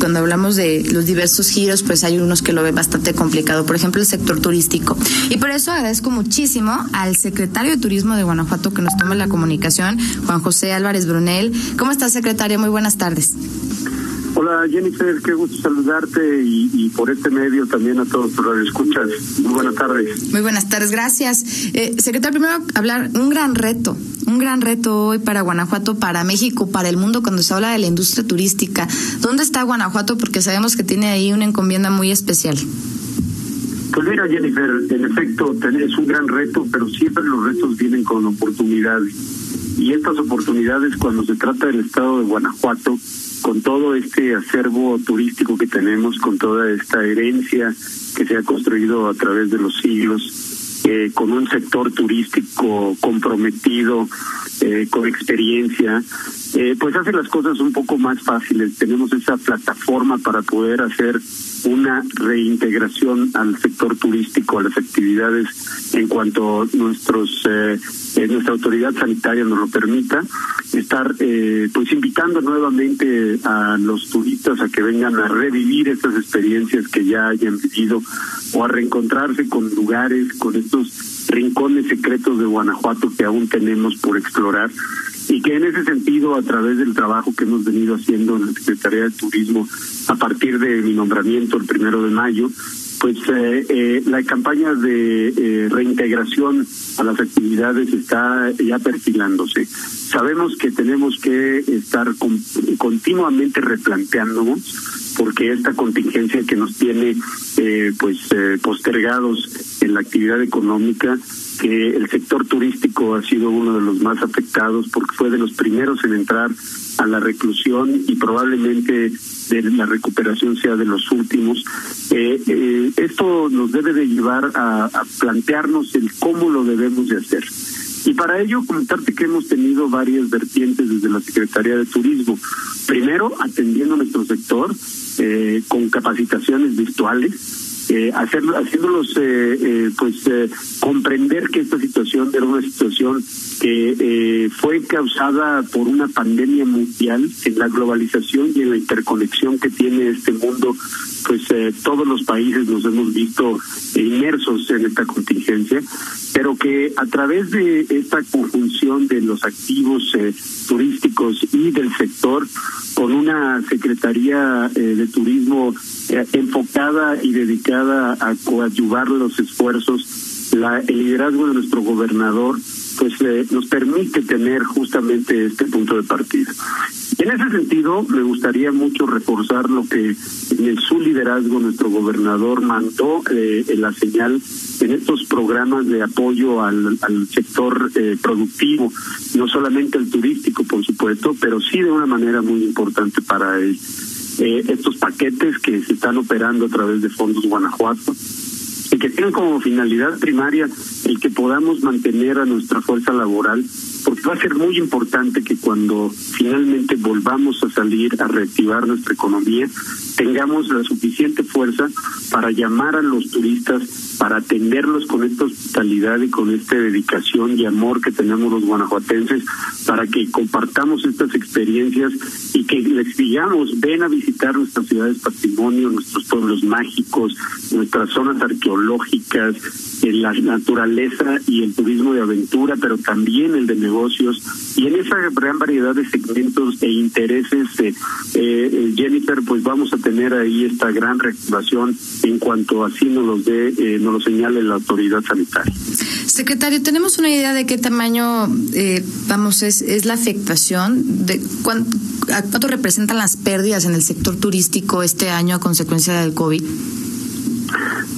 cuando hablamos de los diversos giros, pues hay unos que lo ven bastante complicado, por ejemplo el sector turístico. Y por eso agradezco muchísimo al secretario de Turismo de Guanajuato que nos toma la comunicación, Juan José Álvarez Brunel. ¿Cómo está, secretario? Muy buenas tardes. Hola Jennifer, qué gusto saludarte y, por este medio también a todos los escuchas. Muy buenas tardes. Muy buenas tardes, gracias. Eh, secretario, primero hablar un gran reto, un gran reto hoy para Guanajuato, para México, para el mundo cuando se habla de la industria turística. ¿Dónde está Guanajuato? Porque sabemos que tiene ahí una encomienda muy especial. Pues mira, Jennifer, en efecto es un gran reto, pero siempre los retos vienen con oportunidades. Y estas oportunidades, cuando se trata del estado de Guanajuato, con todo este acervo turístico que tenemos, con toda esta herencia que se ha construido a través de los siglos, eh, con un sector turístico comprometido, eh, con experiencia, eh, pues hace las cosas un poco más fáciles. Tenemos esa plataforma para poder hacer una reintegración al sector turístico, a las actividades en cuanto nuestros eh, nuestra autoridad sanitaria nos lo permita, estar eh, pues invitando nuevamente a los turistas a que vengan a revivir estas experiencias que ya hayan vivido o a reencontrarse con lugares, con estos rincones secretos de Guanajuato que aún tenemos por explorar y que en ese sentido, a través del trabajo que hemos venido haciendo en la Secretaría de Turismo a partir de mi nombramiento el primero de mayo, pues eh, eh, la campaña de eh, reintegración a las actividades está ya perfilándose. Sabemos que tenemos que estar continuamente replanteándonos porque esta contingencia que nos tiene eh, pues postergados en la actividad económica que el sector turístico ha sido uno de los más afectados porque fue de los primeros en entrar a la reclusión y probablemente de la recuperación sea de los últimos. Eh, eh, esto nos debe de llevar a, plantearnos el cómo lo debemos de hacer. Y para ello comentarte que hemos tenido varias vertientes desde la Secretaría de Turismo. Primero, atendiendo nuestro sector eh, con capacitaciones virtuales eh, hacer, haciéndolos eh, eh, pues comprender que esta situación era una situación que fue causada por una pandemia mundial en la globalización y en la interconexión que tiene este mundo pues todos los países nos hemos visto inmersos en esta contingencia pero que a través de esta conjunción de los activos turísticos y del sector con una secretaría de turismo enfocada y dedicada a coadyuvar los esfuerzos, la, el liderazgo de nuestro gobernador, pues eh, nos permite tener justamente este punto de partida. En ese sentido, me gustaría mucho reforzar lo que en su liderazgo nuestro gobernador mandó eh, la señal en estos programas de apoyo al, al sector eh, productivo, no solamente el turístico, por supuesto, pero sí de una manera muy importante para él eh, estos paquetes que se están operando a través de fondos Guanajuato y que tienen como finalidad primaria el que podamos mantener a nuestra fuerza laboral, porque va a ser muy importante que cuando finalmente volvamos a salir a reactivar nuestra economía, tengamos la suficiente fuerza para llamar a los turistas para atenderlos con esta hospitalidad y con esta dedicación y amor que tenemos los guanajuatenses, para que compartamos estas experiencias y que les digamos, ven a visitar nuestras ciudades patrimonio, nuestros pueblos mágicos, nuestras zonas arqueológicas, en la naturaleza y el turismo de aventura, pero también el de negocios. Y en esa gran variedad de segmentos e intereses, eh, eh, Jennifer, pues vamos a tener ahí esta gran reactivación en cuanto así nos lo dé, eh, nos lo señale la autoridad sanitaria. Secretario, ¿tenemos una idea de qué tamaño, eh, vamos, es, es la afectación? de cuánto, ¿Cuánto representan las pérdidas en el sector turístico este año a consecuencia del COVID?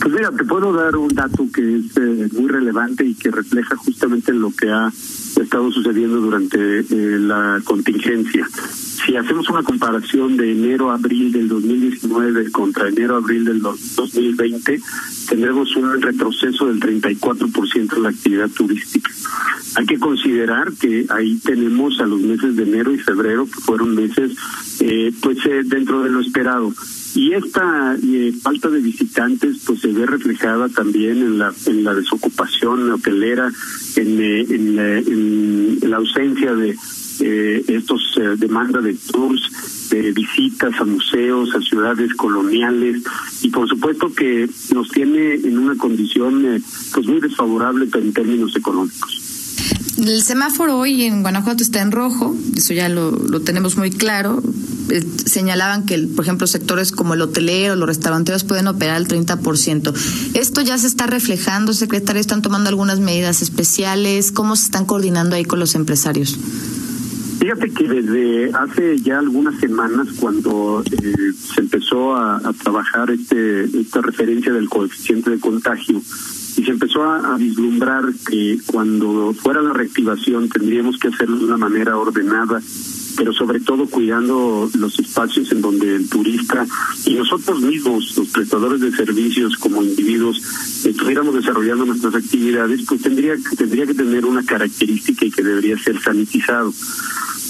Pues mira, te puedo dar un dato que es eh, muy relevante y que refleja justamente lo que ha estado sucediendo durante eh, la contingencia. Si hacemos una comparación de enero-abril del 2019 contra enero-abril del 2020, tendremos un retroceso del 34% en la actividad turística. Hay que considerar que ahí tenemos a los meses de enero y febrero, que fueron meses eh, pues eh, dentro de lo esperado y esta eh, falta de visitantes pues se ve reflejada también en la en la desocupación hotelera en, eh, en, la ausencia de eh, estos demanda de tours de visitas a museos, a ciudades coloniales y por supuesto que nos tiene en una condición eh, pues muy desfavorable en términos económicos. El semáforo hoy en Guanajuato está en rojo, eso ya lo, lo tenemos muy claro. Señalaban que, por ejemplo, sectores como el hotelero, los restauranteros pueden operar al 30%. ¿Esto ya se está reflejando, secretario? ¿Están tomando algunas medidas especiales? ¿Cómo se están coordinando ahí con los empresarios? Fíjate que desde hace ya algunas semanas, cuando eh, se empezó a, trabajar este esta referencia del coeficiente de contagio, y se empezó a, vislumbrar que cuando fuera la reactivación tendríamos que hacerlo de una manera ordenada pero sobre todo cuidando los espacios en donde el turista y nosotros mismos, los prestadores de servicios como individuos, estuviéramos desarrollando nuestras actividades, pues tendría, tendría que tener una característica y que debería ser sanitizado.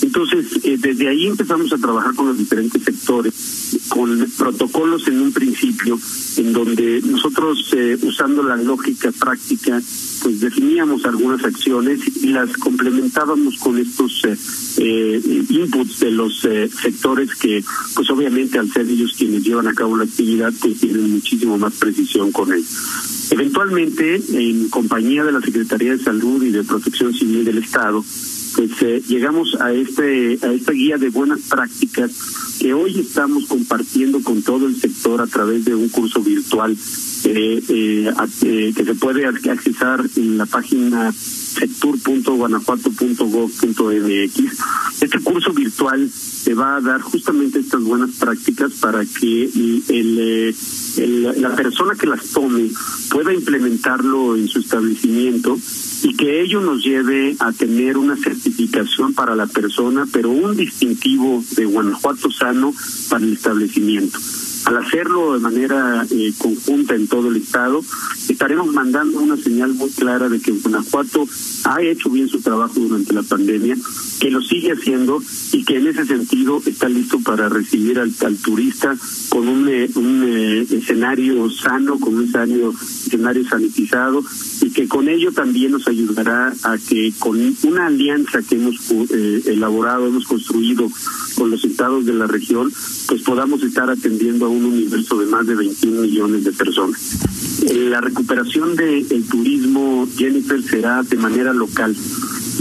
Entonces, eh, desde ahí empezamos a trabajar con los diferentes sectores, con protocolos en un principio, en donde nosotros, eh, usando la lógica práctica, pues definíamos algunas acciones y las complementábamos con estos eh, eh, inputs de los eh, sectores que, pues obviamente al ser ellos quienes llevan a cabo la actividad, pues tienen muchísimo más precisión con él. Eventualmente, en compañía de la Secretaría de Salud y de Protección Civil del Estado, pues llegamos a este a esta guía de buenas prácticas que hoy estamos compartiendo con todo el sector a través de un curso virtual eh, eh, eh, que se puede accesar en la página sector.guanajuato.gov.mx. Este curso virtual te va a dar justamente estas buenas prácticas para que el, la persona que las tome pueda implementarlo en su establecimiento y que ello nos lleve a tener una certificación para la persona, pero un distintivo de Guanajuato sano para el establecimiento. Al hacerlo de manera eh, conjunta en todo el estado, estaremos mandando una señal muy clara de que Guanajuato ha hecho bien su trabajo durante la pandemia, que lo sigue haciendo y que en ese sentido está listo para recibir al, turista con un, eh, un eh, escenario sano, con un escenario, escenario sanitizado y que con ello también nos ayudará a que con una alianza que hemos elaborado, hemos construido con los estados de la región, pues podamos estar atendiendo a un universo de más de 21 millones de personas. Eh, la recuperación del turismo, Jennifer, será de manera local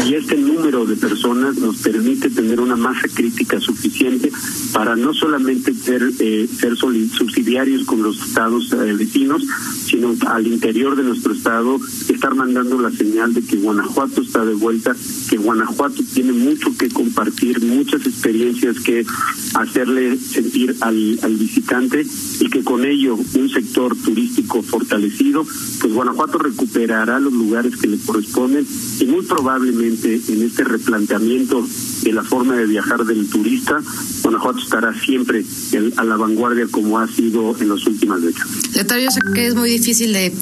y este número de personas nos permite tener una masa crítica suficiente para no solamente ser, eh, ser subsidiarios con los estados eh, vecinos, sino al interior de nuestro estado estar mandando la señal de que Guanajuato está de vuelta, que Guanajuato tiene mucho que compartir, muchas experiencias que hacerle sentir al, al visitante y que con ello un sector turístico fortalecido, pues Guanajuato recuperará los lugares que le corresponden y muy probablemente en este replanteamiento de la forma de viajar del turista, Guanajuato estará siempre a la vanguardia como ha sido en las últimas décadas. Secretario, yo sé que es muy difícil de,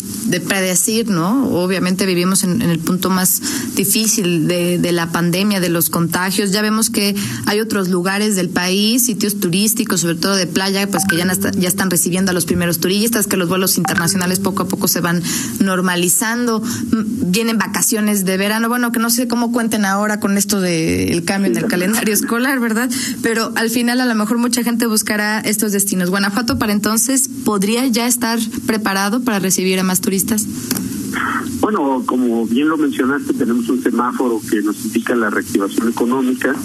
predecir, ¿no? Obviamente vivimos en, el punto más difícil de, la pandemia, de los contagios. Ya vemos que hay otros lugares del país, sitios turísticos, sobre todo de playa, pues que ya, ya están recibiendo a los primeros turistas, que los vuelos internacionales poco a poco se van normalizando. Vienen vacaciones de verano. Bueno, que no sé cómo cuenten ahora con esto del cambio en el calendario escolar, ¿verdad? Pero al final a lo mejor mucha gente buscará estos destinos. Guanajuato para entonces podría ya estar preparado para recibir a más turistas. Bueno, como bien lo mencionaste, tenemos un semáforo que nos indica la reactivación económica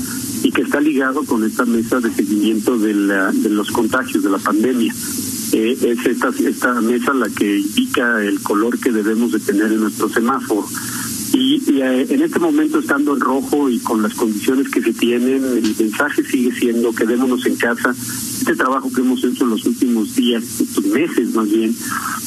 y que está ligado con esta mesa de seguimiento de, de los contagios de la pandemia. Eh, es esta, esta mesa la que indica el color que debemos de tener en nuestro semáforo. Y, eh, en este momento, estando en rojo y con las condiciones que se tienen, el mensaje sigue siendo quedémonos en casa. Este trabajo que hemos hecho en los últimos días, meses más bien,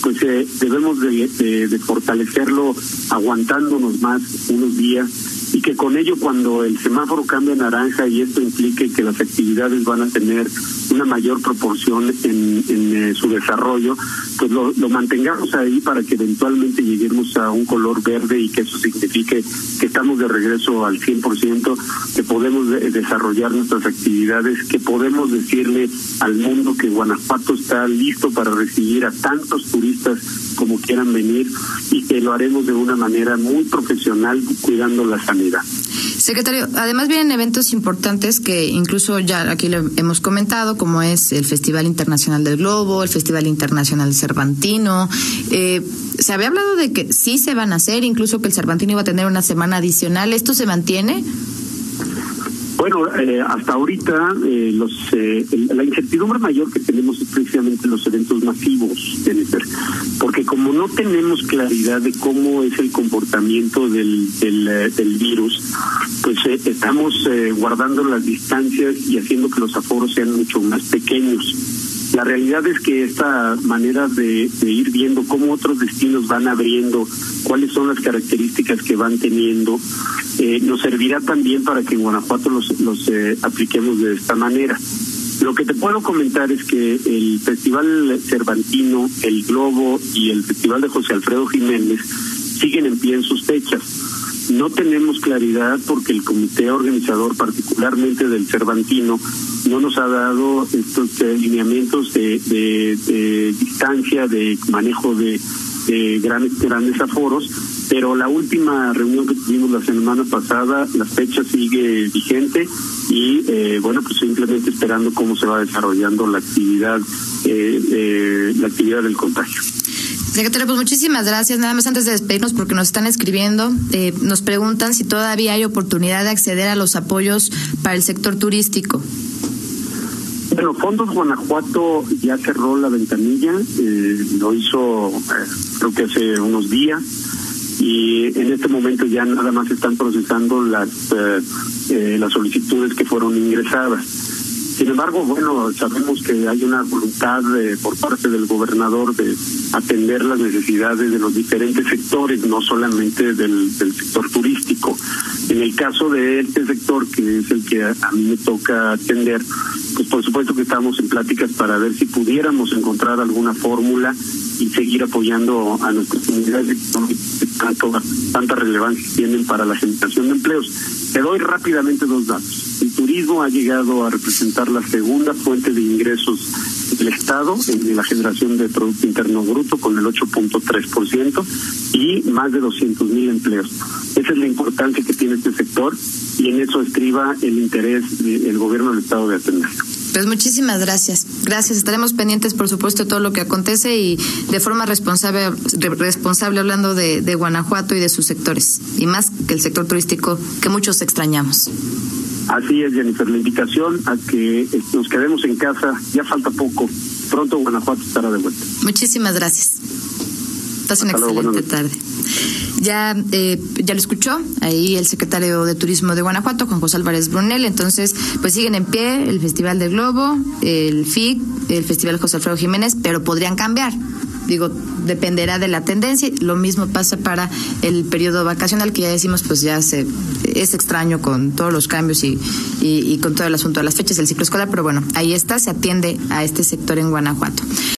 pues eh, debemos de, fortalecerlo aguantándonos más unos días y que con ello cuando el semáforo cambie a naranja y esto implique que las actividades van a tener una mayor proporción en, en su desarrollo, pues lo, lo mantengamos ahí para que eventualmente lleguemos a un color verde y que eso signifique que estamos de regreso al 100%, que podemos desarrollar nuestras actividades, que podemos decirle al mundo que Guanajuato está listo para recibir a tantos turistas como quieran venir y que lo haremos de una manera muy profesional cuidando la sanidad. Secretario, además vienen eventos importantes que incluso ya aquí lo hemos comentado, como es el Festival Internacional del Globo, el Festival Internacional Cervantino. Eh, se había hablado de que sí se van a hacer, incluso que el Cervantino iba a tener una semana adicional. ¿Esto se mantiene? Bueno, eh, hasta ahorita eh, los, eh, la incertidumbre mayor que tenemos es precisamente los eventos masivos, Jennifer, porque como no tenemos claridad de cómo es el comportamiento del, del, del virus, pues estamos guardando las distancias y haciendo que los aforos sean mucho más pequeños. La realidad es que esta manera de, ir viendo cómo otros destinos van abriendo, cuáles son las características que van teniendo, eh, nos servirá también para que en Guanajuato los, los eh, apliquemos de esta manera. Lo que te puedo comentar es que el Festival Cervantino, el Globo y el Festival de José Alfredo Jiménez siguen en pie en sus fechas. No tenemos claridad porque el comité organizador, particularmente del Cervantino, no nos ha dado estos eh, lineamientos de, de, distancia, de manejo de, de grandes, grandes aforos, pero la última reunión que tuvimos la semana pasada, la fecha sigue vigente y eh, bueno, pues simplemente esperando cómo se va desarrollando la actividad, eh, eh, la actividad del contagio. Secretario, pues muchísimas gracias. Nada más antes de despedirnos, porque nos están escribiendo, eh, nos preguntan si todavía hay oportunidad de acceder a los apoyos para el sector turístico. Bueno, Fondos Guanajuato ya cerró la ventanilla, eh, lo hizo eh, creo que hace unos días y en este momento ya nada más están procesando las eh, eh, las solicitudes que fueron ingresadas. Sin embargo, bueno, sabemos que hay una voluntad eh, por parte del gobernador de atender las necesidades de los diferentes sectores, no solamente del, del sector turístico. En el caso de este sector, que es el que a mí me toca atender, pues por supuesto que estamos en pláticas para ver si pudiéramos encontrar alguna fórmula y seguir apoyando a nuestras comunidades económicas que tanto, tanta relevancia tienen para la generación de empleos. Te doy rápidamente dos datos. El turismo ha llegado a representar la segunda fuente de ingresos del Estado en la generación de Producto Interno Bruto con el 8.3% y más de 200 mil empleos. Esa es la importancia que tiene este sector y en eso estriba el interés del gobierno del Estado de atenderlo. Pues muchísimas gracias. Gracias. Estaremos pendientes, por supuesto, de todo lo que acontece y de forma responsable, responsable hablando de, de Guanajuato y de sus sectores. Y más que el sector turístico que muchos extrañamos. Así es, Jennifer. La invitación a que nos quedemos en casa. Ya falta poco. Pronto Guanajuato estará de vuelta. Muchísimas gracias. Pasen una excelente tarde. Ya, eh, ya lo escuchó ahí el secretario de Turismo de Guanajuato, Juan José Álvarez Brunel. Entonces, pues siguen en pie el Festival del Globo, el FIC, el Festival José Alfredo Jiménez, pero podrían cambiar. Digo, dependerá de la tendencia. Lo mismo pasa para el periodo vacacional, que ya decimos, pues ya se, es extraño con todos los cambios y, y, y con todo el asunto de las fechas del ciclo escolar, pero bueno, ahí está, se atiende a este sector en Guanajuato.